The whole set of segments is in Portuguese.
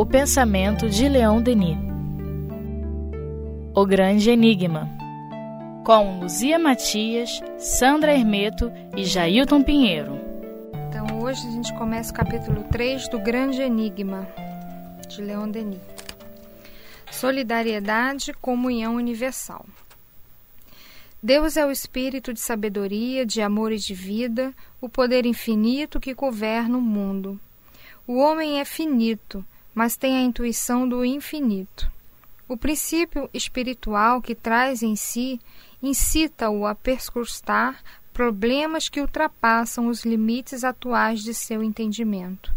O pensamento de Leon Denis. O Grande Enigma. Com Luzia Matias, Sandra Hermeto e Jailton Pinheiro. Então hoje a gente começa o capítulo 3 do Grande Enigma, de Leon Denis. Solidariedade, comunhão universal. Deus é o espírito de sabedoria, de amor e de vida, o poder infinito que governa o mundo. O homem é finito, mas tem a intuição do infinito. O princípio espiritual que traz em si incita-o a perscrutar problemas que ultrapassam os limites atuais de seu entendimento.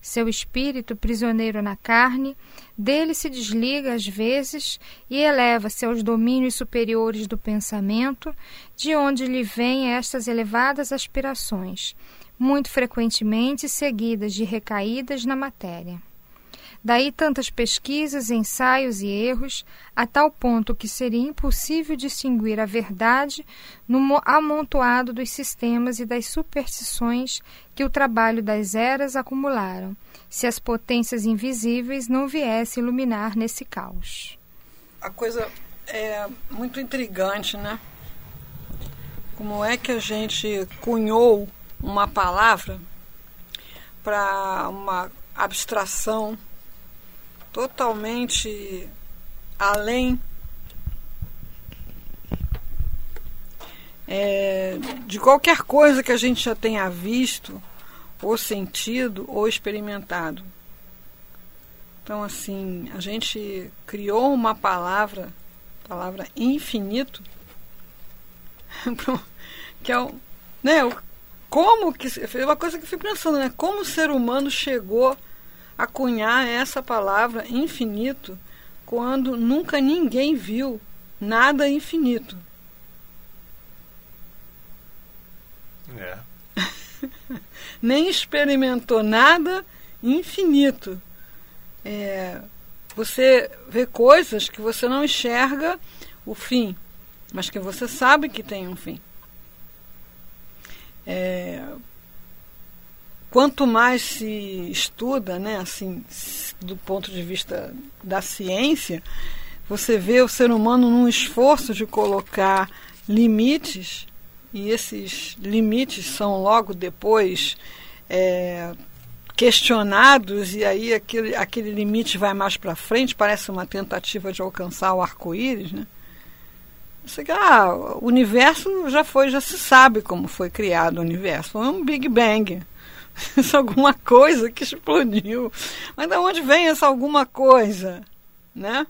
Seu espírito, prisioneiro na carne, dele se desliga às vezes e eleva-se aos domínios superiores do pensamento, de onde lhe vêm estas elevadas aspirações, muito frequentemente seguidas de recaídas na matéria. Daí tantas pesquisas, ensaios e erros, a tal ponto que seria impossível distinguir a verdade no amontoado dos sistemas e das superstições que o trabalho das eras acumularam, se as potências invisíveis não viessem iluminar nesse caos. A coisa é muito intrigante, né? Como é que a gente cunhou uma palavra para uma abstração totalmente além é, de qualquer coisa que a gente já tenha visto, ou sentido, ou experimentado. Então, assim, a gente criou uma palavra, palavra infinito, que é o, né, como que, é uma coisa que eu fui pensando, né, como o ser humano chegou a cunhar essa palavra infinito quando nunca ninguém viu nada infinito. É. Nem experimentou nada infinito. É, você vê coisas que você não enxerga o fim, mas que você sabe que tem um fim. É, quanto mais se estuda, né, assim, do ponto de vista da ciência, você vê o ser humano num esforço de colocar limites e esses limites são logo depois é, questionados e aí aquele, aquele limite vai mais para frente, parece uma tentativa de alcançar o arco-íris, né? Você, ah, o universo já foi, já se sabe como foi criado o universo. Foi um Big Bang. Isso alguma coisa que explodiu. Mas de onde vem essa alguma coisa? Né?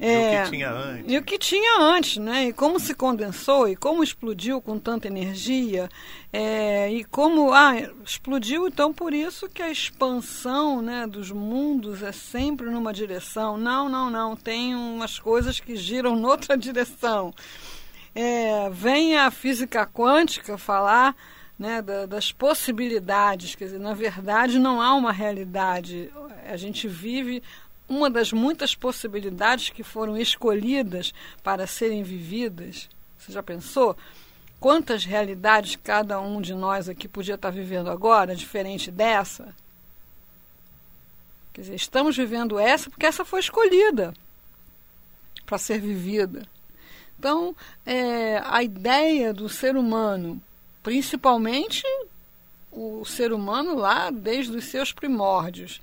É, e o que é, tinha antes. E o que tinha antes, né? E como se condensou, e como explodiu com tanta energia, é, e como ah, explodiu, então por isso que a expansão né, dos mundos é sempre numa direção. Não, não, não. Tem umas coisas que giram noutra direção. É, vem a física quântica falar né, da, das possibilidades. Quer dizer, na verdade, não há uma realidade. A gente vive uma das muitas possibilidades que foram escolhidas para serem vividas. Você já pensou? Quantas realidades cada um de nós aqui podia estar vivendo agora, diferente dessa? Quer dizer, estamos vivendo essa porque essa foi escolhida para ser vivida. Então, é, a ideia do ser humano principalmente o ser humano lá desde os seus primórdios,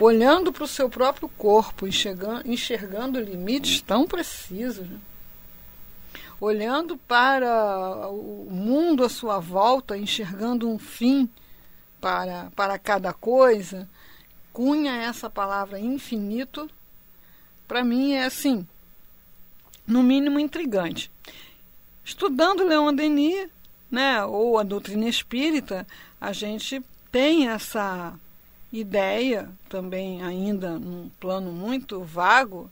olhando para o seu próprio corpo, enxergando, enxergando limites tão precisos, né? olhando para o mundo à sua volta, enxergando um fim para, para cada coisa, cunha essa palavra infinito, para mim é assim, no mínimo intrigante. Estudando Leon Denis, né, ou a doutrina espírita, a gente tem essa ideia também ainda num plano muito vago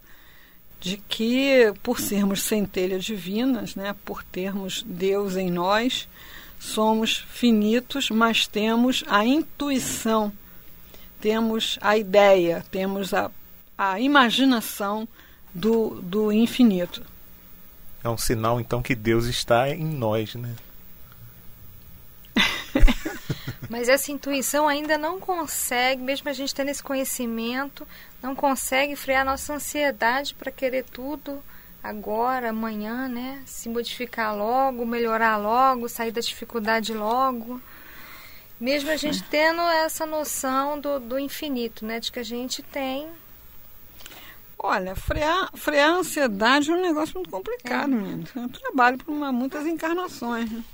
de que por sermos centelhas divinas, né, por termos Deus em nós, somos finitos, mas temos a intuição, temos a ideia, temos a, a imaginação do, do infinito. É um sinal então que Deus está em nós, né? Mas essa intuição ainda não consegue, mesmo a gente tendo esse conhecimento, não consegue frear nossa ansiedade para querer tudo agora, amanhã, né? Se modificar logo, melhorar logo, sair da dificuldade logo. Mesmo a gente tendo essa noção do, do infinito, né? De que a gente tem. Olha, frear, frear a ansiedade é um negócio muito complicado, é. menino. Eu trabalho por uma, muitas encarnações. Né?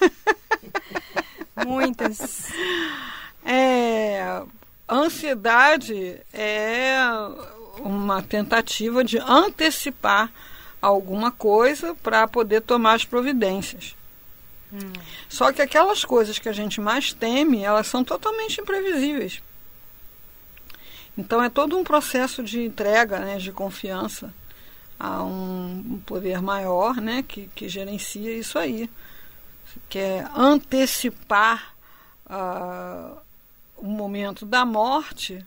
Muitas. É, ansiedade é uma tentativa de antecipar alguma coisa para poder tomar as providências. Hum. Só que aquelas coisas que a gente mais teme, elas são totalmente imprevisíveis. Então é todo um processo de entrega, né, de confiança a um poder maior, né, que, que gerencia isso aí, que é antecipar uh, o momento da morte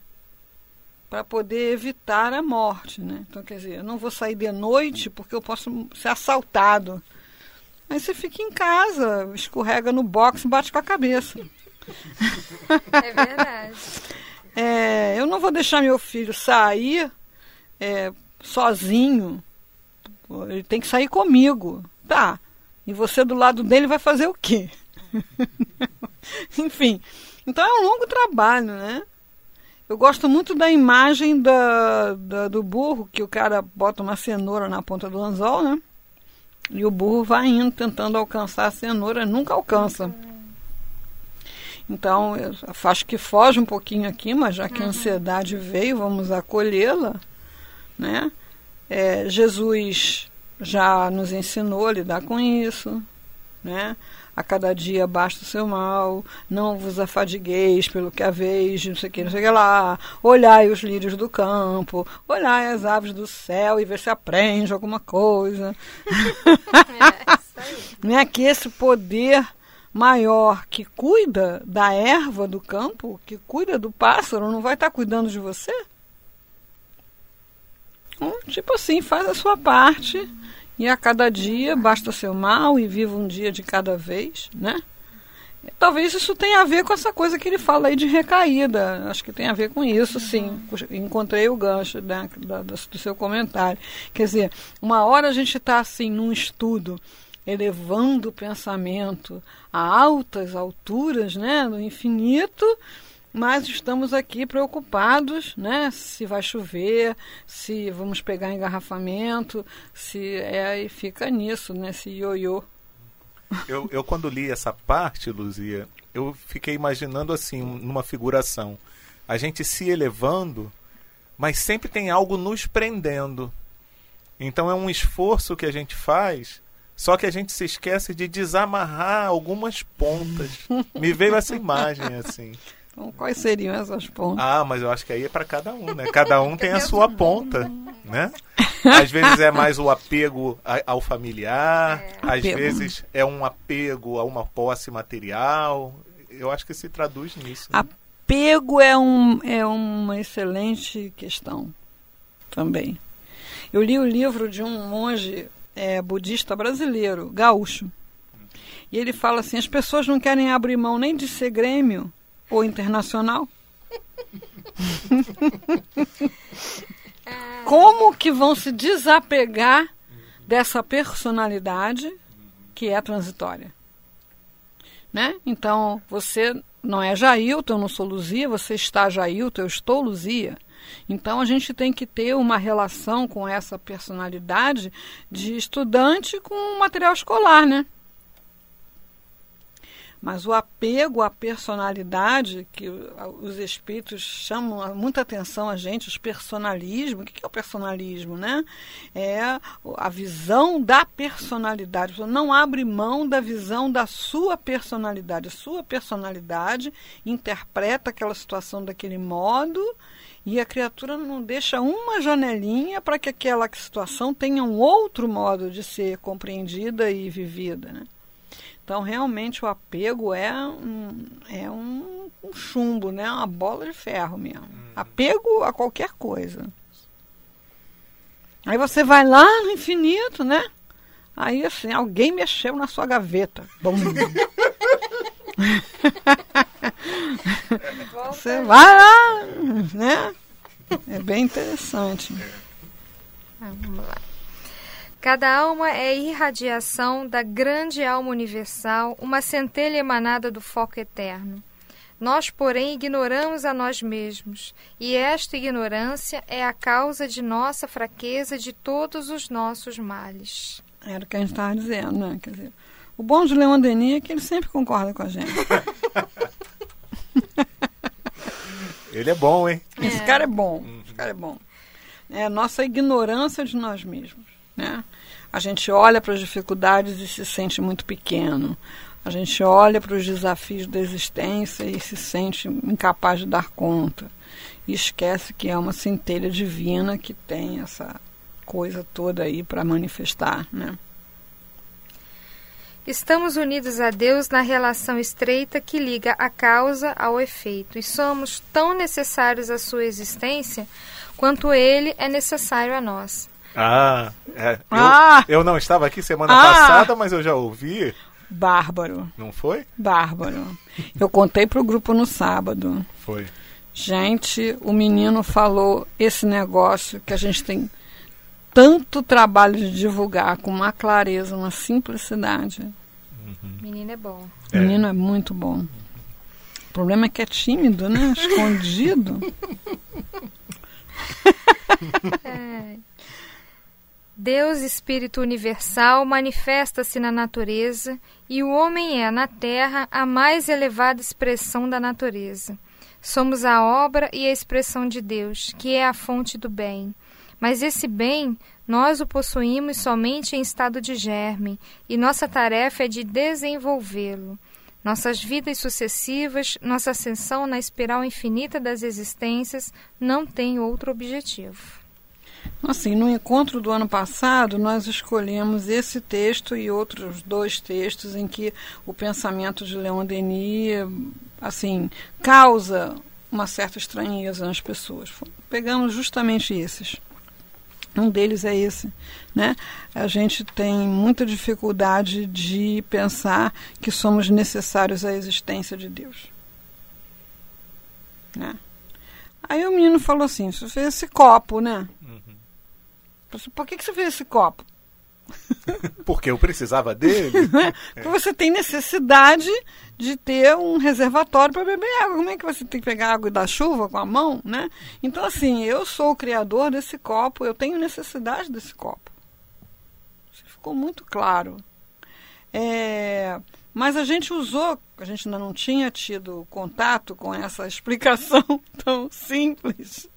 para poder evitar a morte, né? Então, quer dizer, eu não vou sair de noite porque eu posso ser assaltado. Aí você fica em casa, escorrega no box e bate com a cabeça. É verdade. é, eu não vou deixar meu filho sair é, sozinho. Ele tem que sair comigo. Tá. E você do lado dele vai fazer o quê? Enfim. Então é um longo trabalho, né? Eu gosto muito da imagem da, da, do burro, que o cara bota uma cenoura na ponta do anzol, né? E o burro vai indo tentando alcançar a cenoura, nunca alcança. Então, eu acho que foge um pouquinho aqui, mas já que a uhum. ansiedade veio, vamos acolhê-la, né? É, Jesus já nos ensinou a lidar com isso, né? a cada dia basta o seu mal, não vos afadigueis pelo que haveis, não sei o que, não sei o que lá, olhai os lírios do campo, olhai as aves do céu e ver se aprende alguma coisa. É, não é que esse poder maior que cuida da erva do campo, que cuida do pássaro, não vai estar cuidando de você? Então, tipo assim, faz a sua parte e a cada dia basta seu mal e viva um dia de cada vez, né? Talvez isso tenha a ver com essa coisa que ele fala aí de recaída. Acho que tem a ver com isso, sim. Encontrei o gancho né, do seu comentário. Quer dizer, uma hora a gente está assim num estudo, elevando o pensamento a altas alturas, né, no infinito, mas estamos aqui preocupados, né? Se vai chover, se vamos pegar engarrafamento, se é e fica nisso, nesse né, ioiô. Eu, eu quando li essa parte, Luzia, eu fiquei imaginando assim, numa figuração, a gente se elevando, mas sempre tem algo nos prendendo. Então é um esforço que a gente faz, só que a gente se esquece de desamarrar algumas pontas. Me veio essa imagem assim. Então, quais seriam essas pontas? Ah, mas eu acho que aí é para cada um, né? Cada um tem a sua ponta, né? Às vezes é mais o apego ao familiar, é. às apego. vezes é um apego a uma posse material. Eu acho que se traduz nisso. Né? Apego é, um, é uma excelente questão também. Eu li o livro de um monge é, budista brasileiro, gaúcho. E ele fala assim: as pessoas não querem abrir mão nem de ser grêmio ou internacional? Como que vão se desapegar dessa personalidade que é transitória? Né? Então, você não é Jailton, eu não sou Luzia, você está Jailton, eu estou Luzia. Então a gente tem que ter uma relação com essa personalidade de estudante com material escolar, né? Mas o apego à personalidade, que os espíritos chamam muita atenção a gente, os personalismo, o que é o personalismo? Né? É a visão da personalidade. Não abre mão da visão da sua personalidade. A sua personalidade interpreta aquela situação daquele modo e a criatura não deixa uma janelinha para que aquela situação tenha um outro modo de ser compreendida e vivida. Né? Então, realmente, o apego é um, é um, um chumbo, né? uma bola de ferro mesmo. Hum. Apego a qualquer coisa. Aí você vai lá no infinito, né? Aí, assim, alguém mexeu na sua gaveta. Bom. Você vai lá, né? É bem interessante. Vamos lá. Cada alma é irradiação da grande alma universal, uma centelha emanada do foco eterno. Nós, porém, ignoramos a nós mesmos, e esta ignorância é a causa de nossa fraqueza de todos os nossos males. Era o que a gente estava dizendo, né? Quer dizer, o bom de Leon Denis é que ele sempre concorda com a gente. ele é bom, hein? Esse é. cara é bom. Esse cara é bom. É a nossa ignorância de nós mesmos. Né? A gente olha para as dificuldades e se sente muito pequeno. A gente olha para os desafios da existência e se sente incapaz de dar conta. E esquece que é uma centelha divina que tem essa coisa toda aí para manifestar, né? Estamos unidos a Deus na relação estreita que liga a causa ao efeito e somos tão necessários à sua existência quanto ele é necessário a nós. Ah, é. ah. Eu, eu não estava aqui semana ah. passada, mas eu já ouvi. Bárbaro. Não foi? Bárbaro. Eu contei pro grupo no sábado. Foi. Gente, o menino falou esse negócio que a gente tem tanto trabalho de divulgar com uma clareza, uma simplicidade. Uhum. Menino é bom. É. Menino é muito bom. O problema é que é tímido, né? Escondido. é. Deus, Espírito Universal, manifesta-se na natureza e o homem é, na terra, a mais elevada expressão da natureza. Somos a obra e a expressão de Deus, que é a fonte do bem. Mas esse bem, nós o possuímos somente em estado de germe, e nossa tarefa é de desenvolvê-lo. Nossas vidas sucessivas, nossa ascensão na espiral infinita das existências não tem outro objetivo. Assim, no encontro do ano passado, nós escolhemos esse texto e outros dois textos em que o pensamento de Leon Denis, assim, causa uma certa estranheza nas pessoas. Pegamos justamente esses. Um deles é esse, né? A gente tem muita dificuldade de pensar que somos necessários à existência de Deus, né? Aí o menino falou assim: você fez esse copo, né? Por que, que você fez esse copo? Porque eu precisava dele. Porque você tem necessidade de ter um reservatório para beber água. Como é que você tem que pegar água da chuva com a mão, né? Então, assim, eu sou o criador desse copo, eu tenho necessidade desse copo. Isso ficou muito claro. É, mas a gente usou, a gente ainda não tinha tido contato com essa explicação tão simples.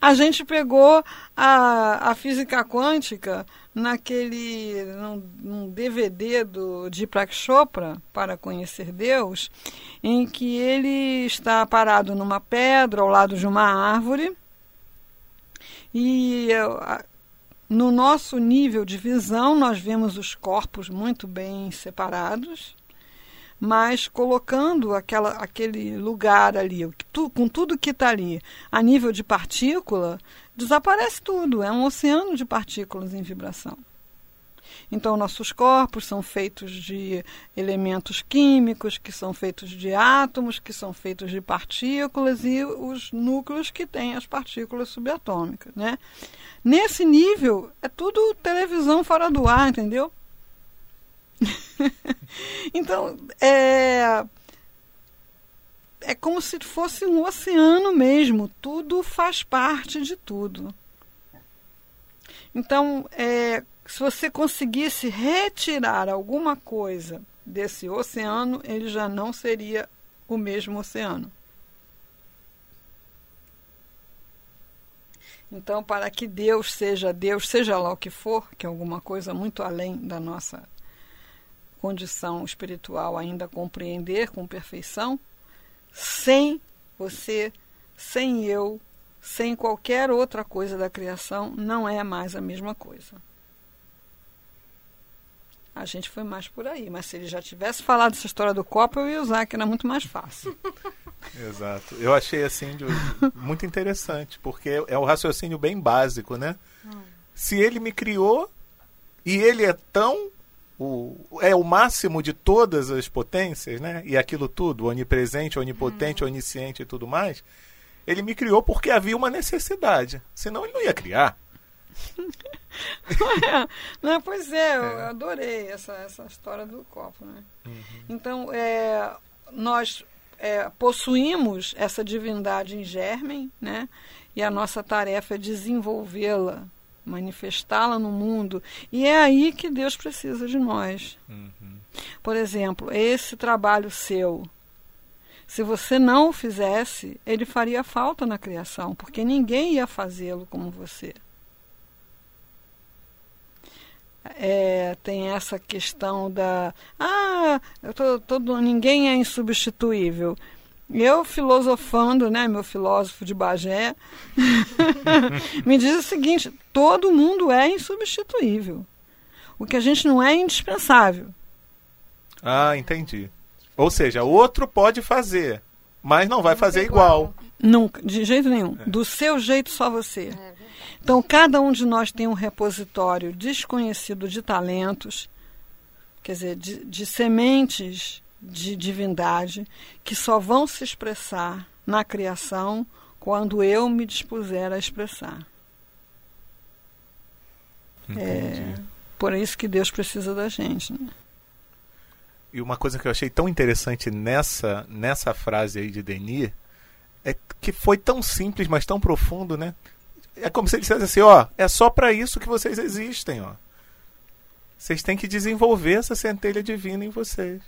a gente pegou a, a física quântica naquele num, num DVD do Deepak Chopra para conhecer Deus, em que ele está parado numa pedra ao lado de uma árvore e no nosso nível de visão nós vemos os corpos muito bem separados mas colocando aquela, aquele lugar ali, tu, com tudo que está ali, a nível de partícula, desaparece tudo. É um oceano de partículas em vibração. Então, nossos corpos são feitos de elementos químicos, que são feitos de átomos, que são feitos de partículas e os núcleos que têm as partículas subatômicas. Né? Nesse nível, é tudo televisão fora do ar, entendeu? então, é, é como se fosse um oceano mesmo, tudo faz parte de tudo. Então, é, se você conseguisse retirar alguma coisa desse oceano, ele já não seria o mesmo oceano. Então, para que Deus seja Deus, seja lá o que for, que é alguma coisa muito além da nossa condição espiritual ainda compreender com perfeição, sem você, sem eu, sem qualquer outra coisa da criação, não é mais a mesma coisa. A gente foi mais por aí, mas se ele já tivesse falado essa história do copo, eu ia usar, que era muito mais fácil. Exato. Eu achei assim muito interessante, porque é um raciocínio bem básico, né? Hum. Se ele me criou e ele é tão o, é o máximo de todas as potências, né? E aquilo tudo, onipresente, onipotente, uhum. onisciente e tudo mais. Ele me criou porque havia uma necessidade. Senão ele não ia criar. é, não, pois é, eu é. adorei essa, essa história do copo. Né? Uhum. Então, é, nós é, possuímos essa divindade em germen, né? e a nossa tarefa é desenvolvê-la, manifestá-la no mundo. E é aí que Deus precisa de nós. Uhum. Por exemplo, esse trabalho seu. Se você não o fizesse, ele faria falta na criação, porque ninguém ia fazê-lo como você é, tem essa questão da ah, eu tô, todo, ninguém é insubstituível. Eu, filosofando, né, meu filósofo de Bagé, me diz o seguinte: todo mundo é insubstituível. O que a gente não é é indispensável. Ah, entendi. Ou seja, outro pode fazer, mas não vai fazer igual. Nunca, de jeito nenhum. É. Do seu jeito, só você. É então, cada um de nós tem um repositório desconhecido de talentos, quer dizer, de, de sementes de divindade, que só vão se expressar na criação quando eu me dispuser a expressar. É por isso que Deus precisa da gente. Né? E uma coisa que eu achei tão interessante nessa, nessa frase aí de Denis é que foi tão simples, mas tão profundo, né? é como se ele dissesse assim, ó, é só para isso que vocês existem, ó. Vocês têm que desenvolver essa centelha divina em vocês.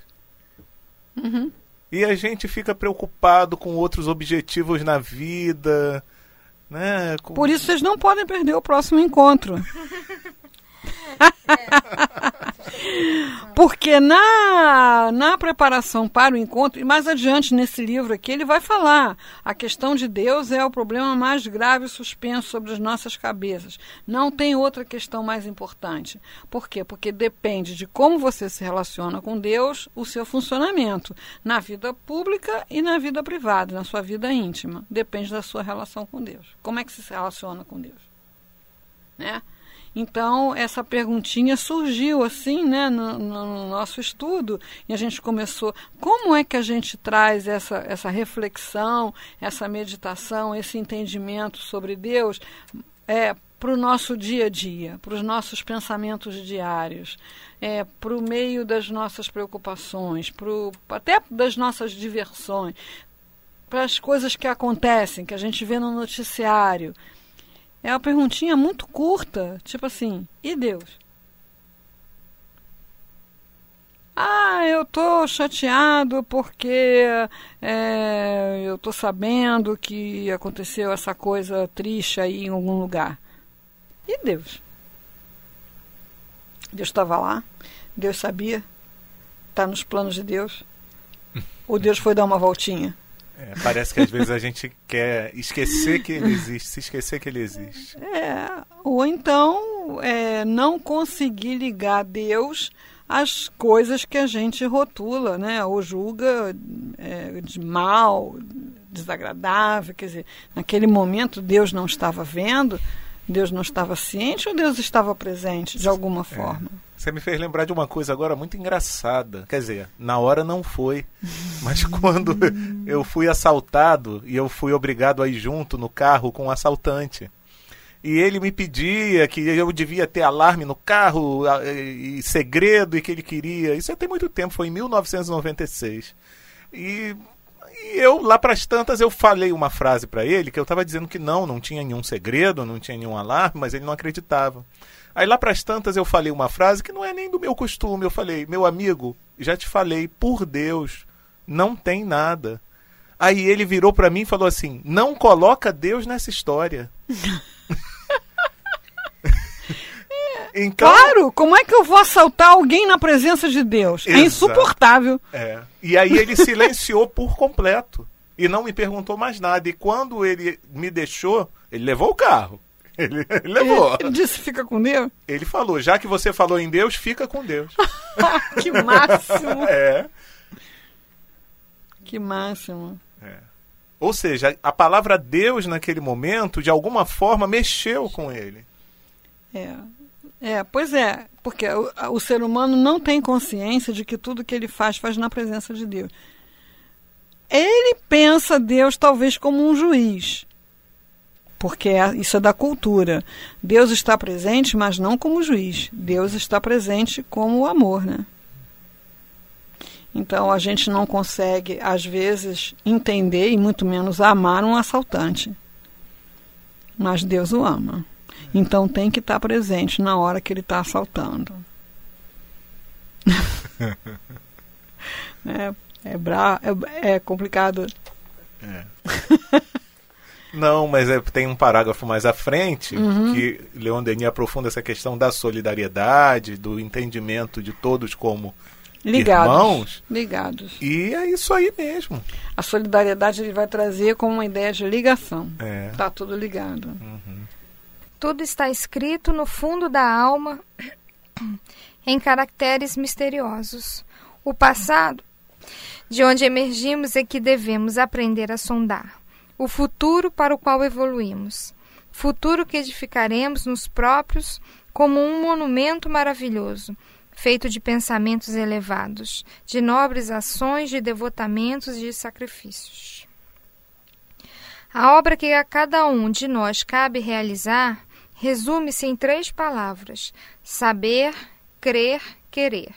Uhum. E a gente fica preocupado com outros objetivos na vida, né? Com... Por isso vocês não podem perder o próximo encontro. Porque na, na preparação para o encontro, e mais adiante nesse livro aqui, ele vai falar: a questão de Deus é o problema mais grave suspenso sobre as nossas cabeças. Não tem outra questão mais importante. Por quê? Porque depende de como você se relaciona com Deus, o seu funcionamento, na vida pública e na vida privada, na sua vida íntima. Depende da sua relação com Deus. Como é que se relaciona com Deus? Né? Então, essa perguntinha surgiu assim, né, no, no, nosso estudo, e a gente começou. Como é que a gente traz essa, essa reflexão, essa meditação, esse entendimento sobre Deus é, para o nosso dia a dia, para os nossos pensamentos diários, é, para o meio das nossas preocupações, pro, até das nossas diversões, para as coisas que acontecem, que a gente vê no noticiário. É uma perguntinha muito curta, tipo assim, e Deus? Ah, eu tô chateado porque é, eu tô sabendo que aconteceu essa coisa triste aí em algum lugar. E Deus? Deus estava lá? Deus sabia? Está nos planos de Deus? Ou Deus foi dar uma voltinha? É, parece que às vezes a gente quer esquecer que ele existe, se esquecer que ele existe. É, ou então é, não conseguir ligar Deus às coisas que a gente rotula, né? Ou julga é, de mal, desagradável. Quer dizer, naquele momento Deus não estava vendo, Deus não estava ciente ou Deus estava presente de alguma é. forma? Você me fez lembrar de uma coisa agora muito engraçada. Quer dizer, na hora não foi. Mas quando eu fui assaltado e eu fui obrigado a ir junto no carro com um assaltante. E ele me pedia que eu devia ter alarme no carro e segredo e que ele queria. Isso já tem muito tempo, foi em 1996. E, e eu, lá para as tantas, eu falei uma frase para ele que eu estava dizendo que não, não tinha nenhum segredo, não tinha nenhum alarme, mas ele não acreditava. Aí lá para as tantas eu falei uma frase que não é nem do meu costume. Eu falei, meu amigo, já te falei, por Deus, não tem nada. Aí ele virou para mim e falou assim: não coloca Deus nessa história. Então, claro, como é que eu vou assaltar alguém na presença de Deus? É insuportável. É. E aí ele silenciou por completo e não me perguntou mais nada. E quando ele me deixou, ele levou o carro. Ele, ele levou. Ele, disse fica com Deus? Ele falou, já que você falou em Deus, fica com Deus. que máximo! É. Que máximo. É. Ou seja, a palavra Deus naquele momento, de alguma forma, mexeu com ele. É. É, pois é, porque o, o, ser humano não tem consciência de que tudo que ele faz, faz na presença de Deus. Ele pensa Deus talvez como um juiz, porque é, isso é da cultura. Deus está presente, mas não como juiz. Deus está presente como o amor, né? Então a gente não consegue, às vezes, entender e muito menos amar um assaltante. Mas Deus o ama. Então tem que estar presente na hora que ele está assaltando. é, é, bra é, é complicado. É. Não, mas é, tem um parágrafo mais à frente uhum. que Leon Denis aprofunda essa questão da solidariedade, do entendimento de todos como ligados, irmãos. Ligados. E é isso aí mesmo. A solidariedade ele vai trazer como uma ideia de ligação. É. Tá tudo ligado. Uhum. Tudo está escrito no fundo da alma em caracteres misteriosos. O passado, de onde emergimos, é que devemos aprender a sondar. O futuro para o qual evoluímos. Futuro que edificaremos nos próprios como um monumento maravilhoso feito de pensamentos elevados, de nobres ações, de devotamentos e de sacrifícios. A obra que a cada um de nós cabe realizar resume-se em três palavras: saber, crer, querer.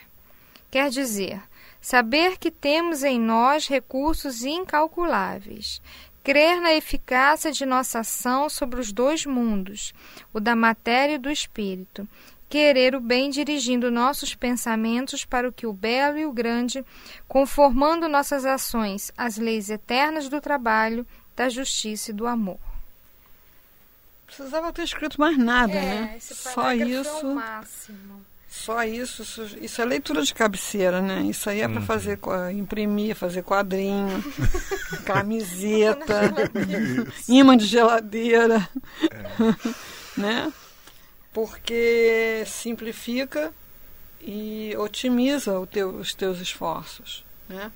Quer dizer, saber que temos em nós recursos incalculáveis, crer na eficácia de nossa ação sobre os dois mundos, o da matéria e do espírito, querer o bem dirigindo nossos pensamentos para o que o belo e o grande, conformando nossas ações às leis eternas do trabalho, da justiça e do amor. Precisava ter escrito mais nada, é, né? Só é isso. Só isso, isso, isso, é leitura de cabeceira, né? Isso aí é para uhum. fazer, imprimir, fazer quadrinho, camiseta, imã de geladeira, é. né? porque simplifica e otimiza teu, os teus esforços. Né?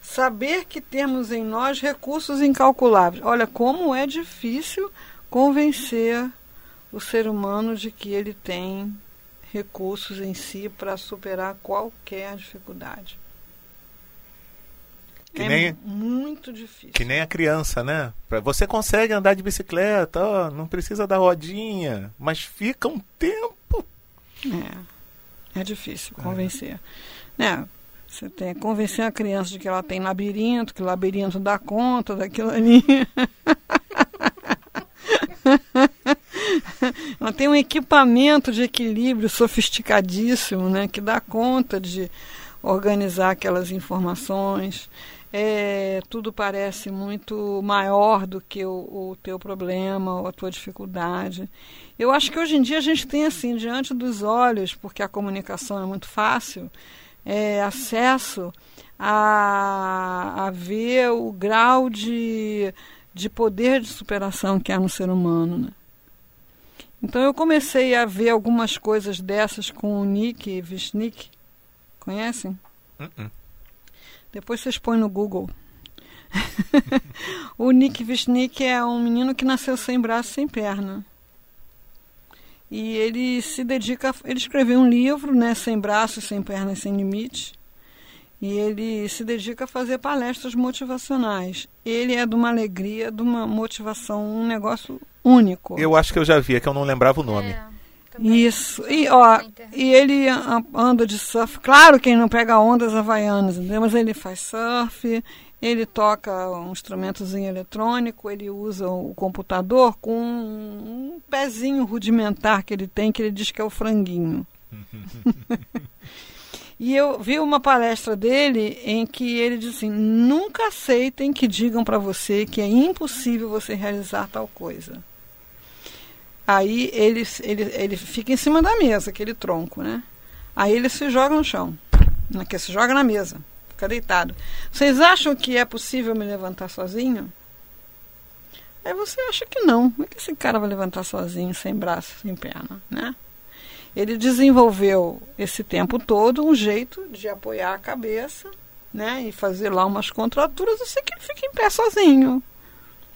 Saber que temos em nós recursos incalculáveis. Olha, como é difícil convencer o ser humano de que ele tem recursos em si para superar qualquer dificuldade. Que é nem, muito difícil. Que nem a criança, né? Você consegue andar de bicicleta, ó, não precisa da rodinha, mas fica um tempo. É, é difícil convencer. É. é você tem que convencer a criança de que ela tem labirinto, que o labirinto dá conta daquilo ali. ela tem um equipamento de equilíbrio sofisticadíssimo, né, que dá conta de organizar aquelas informações é, tudo parece muito maior do que o, o teu problema ou a tua dificuldade. Eu acho que hoje em dia a gente tem assim, diante dos olhos, porque a comunicação é muito fácil, é, acesso a, a ver o grau de, de poder de superação que há no ser humano. Né? Então eu comecei a ver algumas coisas dessas com o Nick Vishnik. Conhecem? Uh -uh. Depois vocês põem no Google. o Nick Vishnik é um menino que nasceu sem braço, sem perna. E ele se dedica, ele escreveu um livro, né, sem braços, sem pernas, sem limite. E ele se dedica a fazer palestras motivacionais. Ele é de uma alegria, de uma motivação, um negócio único. Eu acho que eu já vi, é que eu não lembrava o nome. É. Isso. E, ó, e ele anda de surf. Claro que ele não pega ondas havaianas, entendeu? mas ele faz surf, ele toca um instrumentozinho eletrônico, ele usa o computador com um pezinho rudimentar que ele tem, que ele diz que é o franguinho. e eu vi uma palestra dele em que ele diz assim: nunca aceitem que digam para você que é impossível você realizar tal coisa. Aí ele, ele, ele fica em cima da mesa, aquele tronco, né? Aí ele se joga no chão, que se joga na mesa, fica deitado. Vocês acham que é possível me levantar sozinho? Aí você acha que não. Como é que esse cara vai levantar sozinho, sem braço, sem perna, né? Ele desenvolveu esse tempo todo um jeito de apoiar a cabeça, né? E fazer lá umas contraturas. Sei que ele fica em pé sozinho.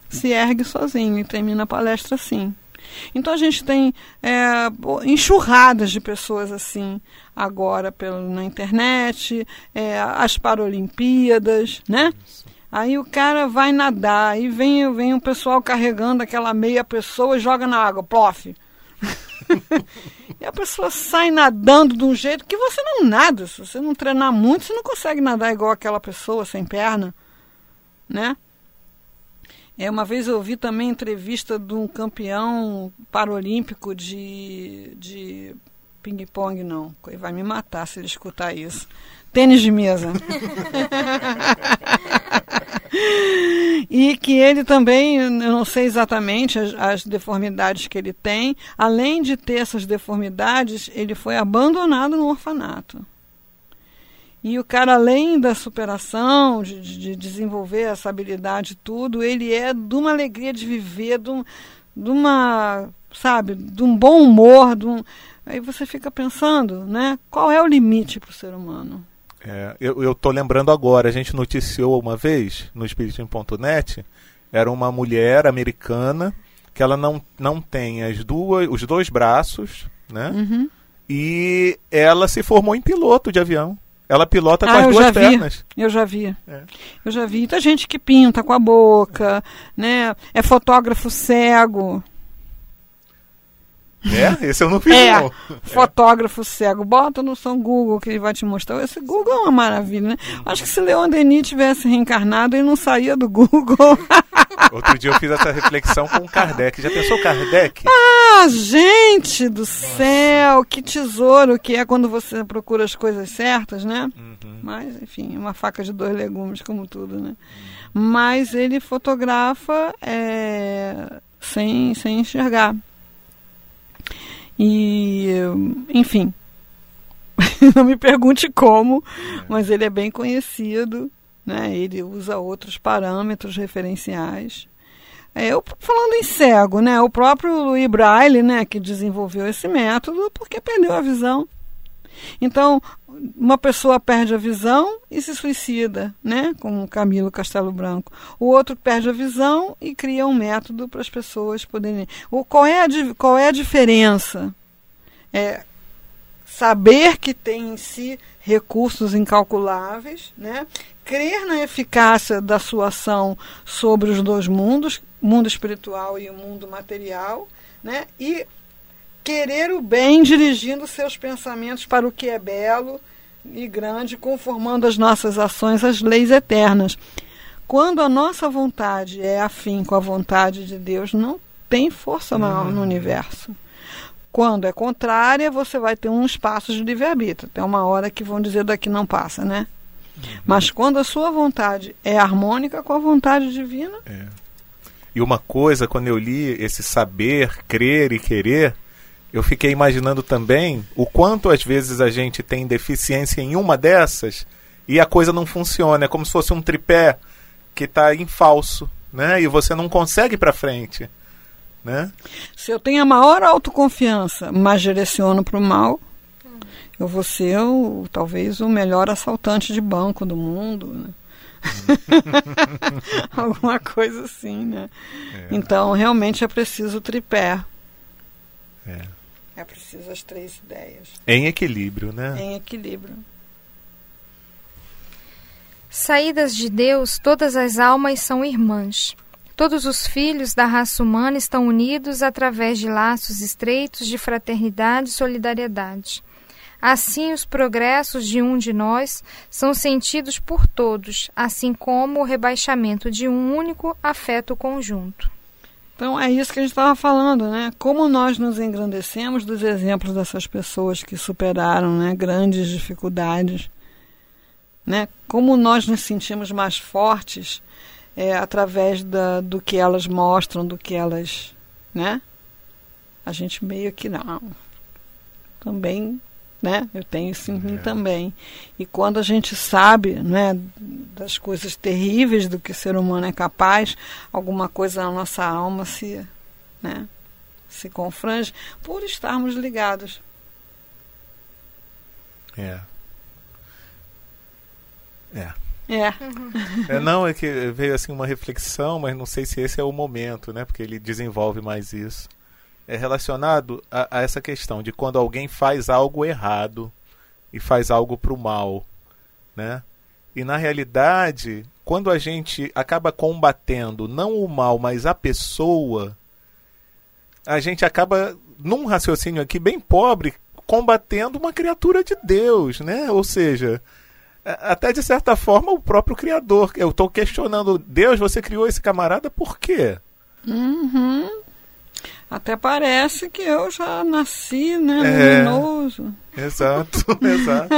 Se ergue sozinho e termina a palestra assim. Então a gente tem é, enxurradas de pessoas assim agora pelo, na internet, é, as Paralimpíadas, né? Aí o cara vai nadar, aí vem, vem o pessoal carregando aquela meia pessoa e joga na água, plof. e a pessoa sai nadando de um jeito que você não nada. Se você não treinar muito, você não consegue nadar igual aquela pessoa sem perna, né? É, uma vez eu ouvi também entrevista de um campeão paralímpico de, de ping-pong, não. Ele vai me matar se ele escutar isso. Tênis de mesa. e que ele também, eu não sei exatamente as, as, deformidades que ele tem, além de ter essas deformidades, ele foi abandonado no orfanato. E o cara, além da superação, de, de desenvolver essa habilidade tudo, ele é de uma alegria de viver, de, um, de uma, sabe, de um bom humor, de um... aí você fica pensando, né, qual é o limite para o ser humano? É, eu estou lembrando agora, a gente noticiou uma vez no Espiritismo.net, era uma mulher americana que ela não, não tem as duas, os dois braços, né? Uhum. E ela se formou em piloto de avião. Ela pilota com ah, as duas pernas. Eu já vi. É. Eu já vi. Muita gente que pinta com a boca, é. né? É fotógrafo cego. É? Esse eu não fiz, é, não. Fotógrafo cego. Bota no São Google que ele vai te mostrar. Esse Google é uma maravilha, né? Acho que se Leon Denis tivesse reencarnado, ele não saía do Google. Outro dia eu fiz essa reflexão com o Kardec. Já pensou Kardec? Ah, gente do Nossa. céu! Que tesouro que é quando você procura as coisas certas, né? Uhum. Mas, enfim, uma faca de dois legumes, como tudo, né? Mas ele fotografa é, sem, sem enxergar. E, enfim, não me pergunte como, é. mas ele é bem conhecido, né? Ele usa outros parâmetros referenciais. É, eu, falando em cego, né? O próprio Louis Braille, né, que desenvolveu esse método, porque perdeu a visão. Então, uma pessoa perde a visão e se suicida, né? Como Camilo Castelo Branco. O outro perde a visão e cria um método para as pessoas poderem. O, qual, é a, qual é a diferença? É saber que tem em si recursos incalculáveis, né? crer na eficácia da sua ação sobre os dois mundos, mundo espiritual e o mundo material, né? e querer o bem dirigindo seus pensamentos para o que é belo e grande, conformando as nossas ações às leis eternas. Quando a nossa vontade é afim com a vontade de Deus, não tem força maior no universo. Quando é contrária, você vai ter um espaço de livre-arbítrio. Tem uma hora que vão dizer daqui não passa, né? Uhum. Mas quando a sua vontade é harmônica com a vontade divina. É. E uma coisa, quando eu li esse saber, crer e querer, eu fiquei imaginando também o quanto às vezes a gente tem deficiência em uma dessas e a coisa não funciona. É como se fosse um tripé que está em falso, né? E você não consegue para frente, né? Se eu tenho a maior autoconfiança, mas direciono para o mal, eu vou ser o, talvez o melhor assaltante de banco do mundo, né? Alguma coisa assim, né? É. Então, realmente é preciso tripé. É. É preciso as três ideias. Em equilíbrio, né? Em equilíbrio. Saídas de Deus, todas as almas são irmãs. Todos os filhos da raça humana estão unidos através de laços estreitos de fraternidade e solidariedade. Assim, os progressos de um de nós são sentidos por todos, assim como o rebaixamento de um único afeta o conjunto. Então é isso que a gente estava falando, né? Como nós nos engrandecemos dos exemplos dessas pessoas que superaram né, grandes dificuldades, né? Como nós nos sentimos mais fortes é, através da, do que elas mostram, do que elas, né? A gente meio que não, também né? Eu tenho isso em mim é. também. E quando a gente sabe, né, das coisas terríveis do que o ser humano é capaz, alguma coisa na nossa alma se, né, se confrange por estarmos ligados. É. É. É. é. Não, é que veio assim uma reflexão, mas não sei se esse é o momento, né? Porque ele desenvolve mais isso. É relacionado a, a essa questão de quando alguém faz algo errado e faz algo para o mal, né? E na realidade, quando a gente acaba combatendo não o mal, mas a pessoa, a gente acaba num raciocínio aqui bem pobre combatendo uma criatura de Deus, né? Ou seja, até de certa forma o próprio criador. Eu estou questionando Deus, você criou esse camarada por quê? Uhum. Até parece que eu já nasci, né, luminoso. É, exato, exato.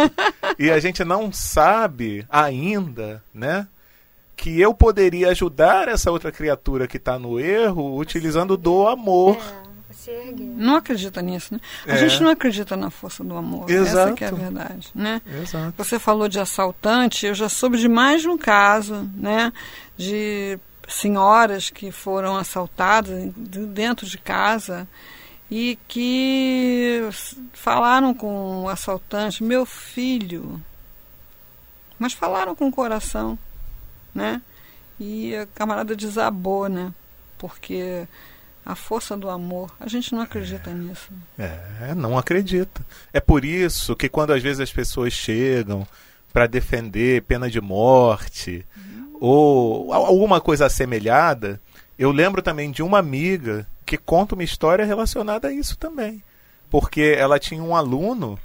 E a gente não sabe ainda, né, que eu poderia ajudar essa outra criatura que está no erro utilizando do amor. É. Não acredita nisso, né? A É. gente não acredita na força do amor. Exato. Essa que é a verdade, né? Exato. Você falou de assaltante, eu já soube de mais de um caso, né? De senhoras que foram assaltadas de- dentro de casa e que falaram com o assaltante, meu filho, mas falaram com o coração, né? E a camarada desabou, né? Porque a força do amor, a gente não acredita nisso. É, não acredita. É por isso que quando às vezes as pessoas chegam para defender pena de morte ou al- alguma coisa assemelhada, eu lembro também de uma amiga que conta uma história relacionada a isso também. Porque ela tinha um aluno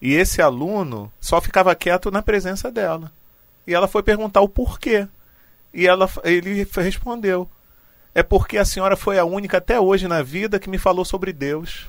e esse aluno só ficava quieto na presença dela. E ela foi perguntar o porquê. E ela, ele respondeu: É porque a senhora foi a única até hoje na vida que me falou sobre Deus.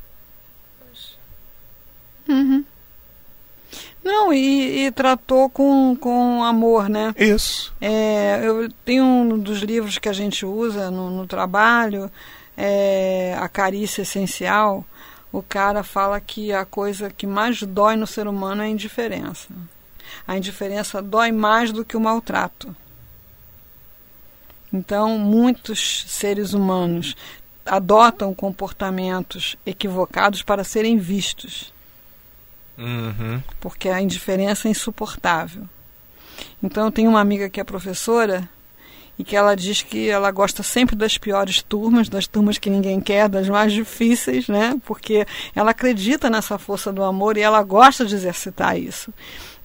Não, e, e tratou com, com amor, né? Isso. É, eu tenho um dos livros que a gente usa no, no trabalho, é, A Carícia Essencial. O cara fala que a coisa que mais dói no ser humano é a indiferença. A indiferença dói mais do que o maltrato. Então, muitos seres humanos adotam comportamentos equivocados para serem vistos Uhum. porque a indiferença é insuportável. Então eu tenho uma amiga que é professora e que ela diz que ela gosta sempre das piores turmas, das turmas que ninguém quer, das mais difíceis, né? Porque ela acredita nessa força do amor e ela gosta de exercitar isso.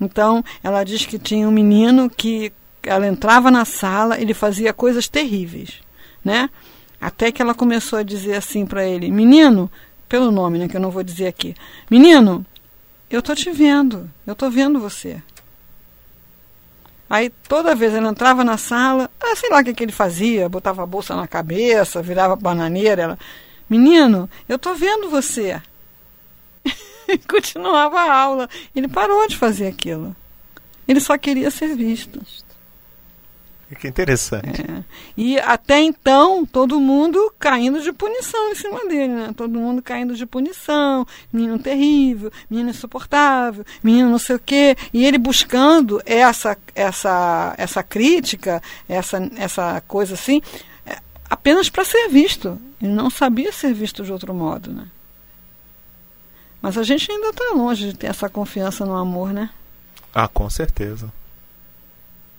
Então ela diz que tinha um menino que ela entrava na sala, ele fazia coisas terríveis, né? Até que ela começou a dizer assim para ele: "Menino, pelo nome, né, que eu não vou dizer aqui. Menino, eu tô te vendo, eu tô vendo você. Aí toda vez ele entrava na sala, ah, sei lá o que, que ele fazia, botava a bolsa na cabeça, virava bananeira. Ela, menino, eu tô vendo você. continuava a aula. Ele parou de fazer aquilo. Ele só queria ser visto. Que interessante. É. E até então, todo mundo caindo de punição em cima dele, né? Todo mundo caindo de punição, menino terrível, menino insuportável, menino não sei o quê. E ele buscando essa, essa, essa crítica, essa, essa coisa assim, é, apenas para ser visto. Ele não sabia ser visto de outro modo, né? Mas a gente ainda está longe de ter essa confiança no amor, né? Ah, com certeza.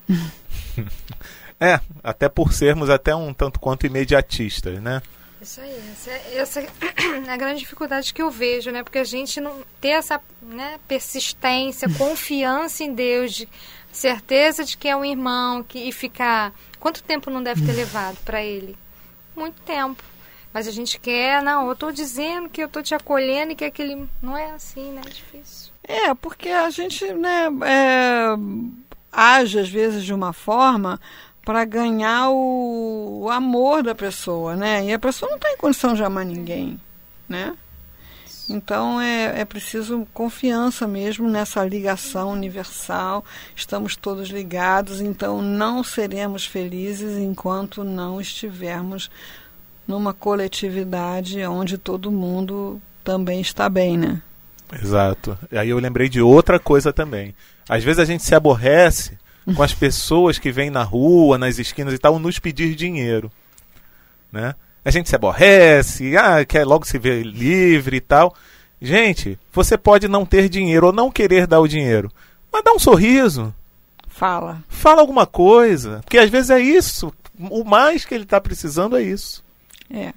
é, até por sermos até um tanto quanto imediatistas, né? Isso aí, essa, é- essa é a grande dificuldade que eu vejo, né? Porque a gente não ter essa né, persistência, confiança em Deus, de, certeza de que é um irmão, que, e ficar. Quanto tempo não deve ter levado para ele? Muito tempo. Mas a gente quer, não, eu estou dizendo que eu estou te acolhendo e que aquele. Não é assim, né? É difícil. É, porque a gente né, é, age às vezes de uma forma para ganhar o, o amor da pessoa, né? E a pessoa não está em condição de amar ninguém, né? Então é, é preciso confiança mesmo nessa ligação universal. Estamos todos ligados, então não seremos felizes enquanto não estivermos numa coletividade onde todo mundo também está bem, né? Exato. Aí eu lembrei de outra coisa também. Às vezes a gente se aborrece com as pessoas que vêm na rua, nas esquinas e tal, nos pedir dinheiro. Né? A gente se aborrece, ah, quer logo se ver livre e tal. Gente, você pode não ter dinheiro ou não querer dar o dinheiro, mas dá um sorriso, Fala. fala alguma coisa, porque às vezes é isso. O mais que ele está precisando é isso. É.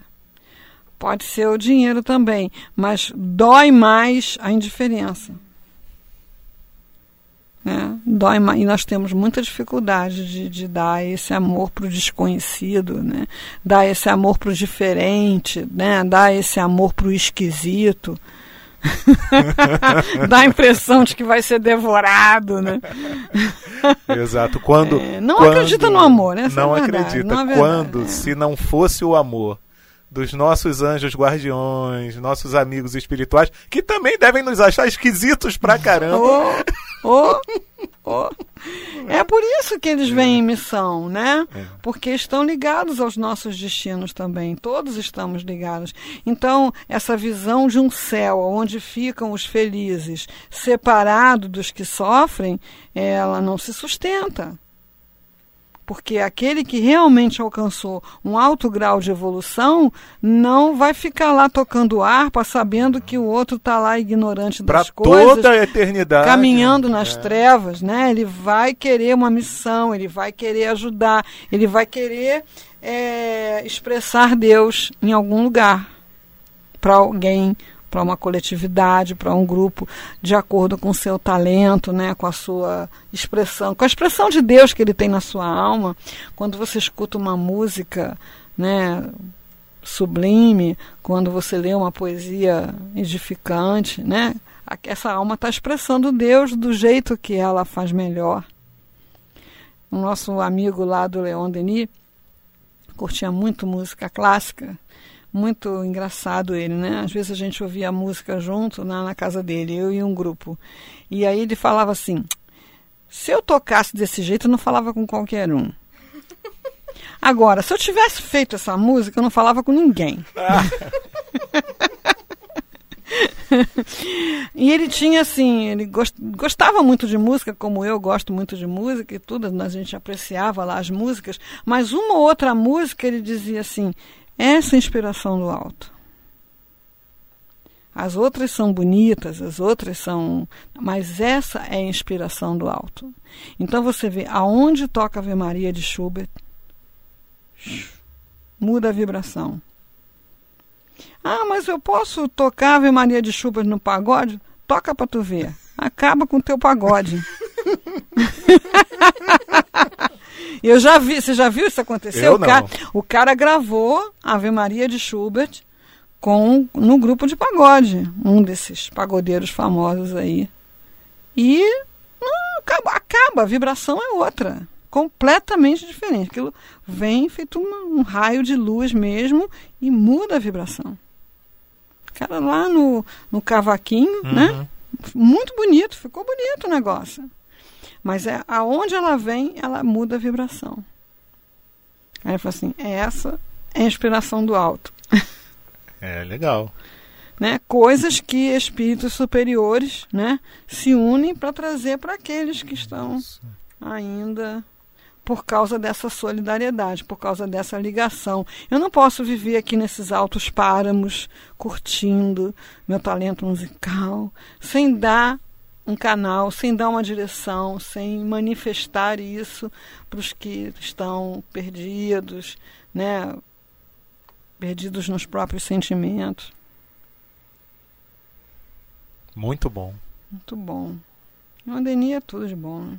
Pode ser o dinheiro também, mas dói mais a indiferença. Né? Dói e nós temos muita dificuldade de, de dar esse amor para o desconhecido, né? dar esse amor para o diferente, né? dar esse amor para o esquisito. Dá a impressão de que vai ser devorado, né? Exato. Quando é, não quando, acredita no amor, né? Não é acredita. Não é quando, é. se não fosse o amor dos nossos anjos guardiões, nossos amigos espirituais, que também devem nos achar esquisitos pra caramba. Oh, oh, oh. É por isso que eles vêm em missão, né? É. Porque estão ligados aos nossos destinos também. Todos estamos ligados. Então, essa visão de um céu onde ficam os felizes, separado dos que sofrem, ela não se sustenta porque aquele que realmente alcançou um alto grau de evolução não vai ficar lá tocando harpa sabendo que o outro está lá ignorante das pra coisas. toda a eternidade. Caminhando nas é. trevas, né? Ele vai querer uma missão, ele vai querer ajudar, ele vai querer é, expressar Deus em algum lugar para alguém para uma coletividade, para um grupo, de acordo com o seu talento, né, com a sua expressão, com a expressão de Deus que ele tem na sua alma. Quando você escuta uma música, né, sublime, quando você lê uma poesia edificante, né, essa alma está expressando Deus do jeito que ela faz melhor. O nosso amigo lá do Leon Denis curtia muito música clássica muito engraçado ele, né? Às vezes a gente ouvia música junto na, na casa dele, eu e um grupo. E aí ele falava assim: se eu tocasse desse jeito, eu não falava com qualquer um. Agora, se eu tivesse feito essa música, eu não falava com ninguém. e ele tinha assim, ele gostava muito de música, como eu gosto muito de música e tudo, a gente apreciava lá as músicas, mas uma ou outra música ele dizia assim: essa é inspiração do alto. As outras são bonitas, as outras são. Mas essa é a inspiração do alto. Então você vê aonde toca Ave Maria de Schubert, muda a vibração. Ah, mas eu posso tocar Ave Maria de Schubert no pagode? Toca para tu ver. Acaba com o teu pagode. Eu já vi, você já viu isso acontecer? Eu o, cara, o cara gravou Ave Maria de Schubert com no grupo de pagode, um desses pagodeiros famosos aí. E não, acaba, acaba, a vibração é outra, completamente diferente. Aquilo vem feito uma, um raio de luz mesmo e muda a vibração. Cara, lá no, no cavaquinho, né? uhum. né? Muito bonito, ficou bonito o negócio. Mas é, aonde ela vem, ela muda a vibração. Aí ele falou assim: essa é a inspiração do alto. É legal. Né? Coisas que espíritos superiores né, se unem para trazer para aqueles que estão ainda por causa dessa solidariedade, por causa dessa ligação. Eu não posso viver aqui nesses altos páramos, curtindo meu talento musical, sem dar um canal, sem dar uma direção, sem manifestar isso para os que estão perdidos, né? perdidos nos próprios sentimentos. Muito bom. Muito bom. O Adeni é tudo de bom. Né?